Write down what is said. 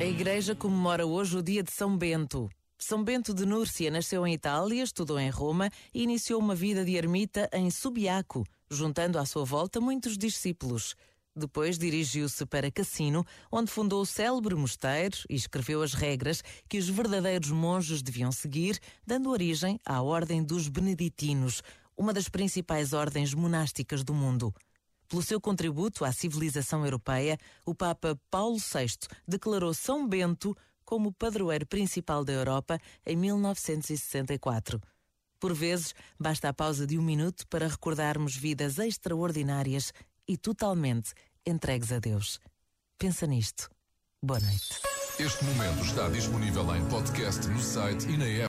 A Igreja comemora hoje o dia de São Bento. São Bento de Núrcia nasceu em Itália, estudou em Roma e iniciou uma vida de ermita em Subiaco, juntando à sua volta muitos discípulos. Depois dirigiu-se para Cassino, onde fundou o célebre mosteiro e escreveu as regras que os verdadeiros monges deviam seguir, dando origem à Ordem dos Beneditinos, uma das principais ordens monásticas do mundo. Pelo seu contributo à civilização europeia, o Papa Paulo VI declarou São Bento como padroeiro principal da Europa em 1964. Por vezes, basta a pausa de um minuto para recordarmos vidas extraordinárias e totalmente entregues a Deus. Pensa nisto. Boa noite. Este momento está disponível em podcast no site e na app.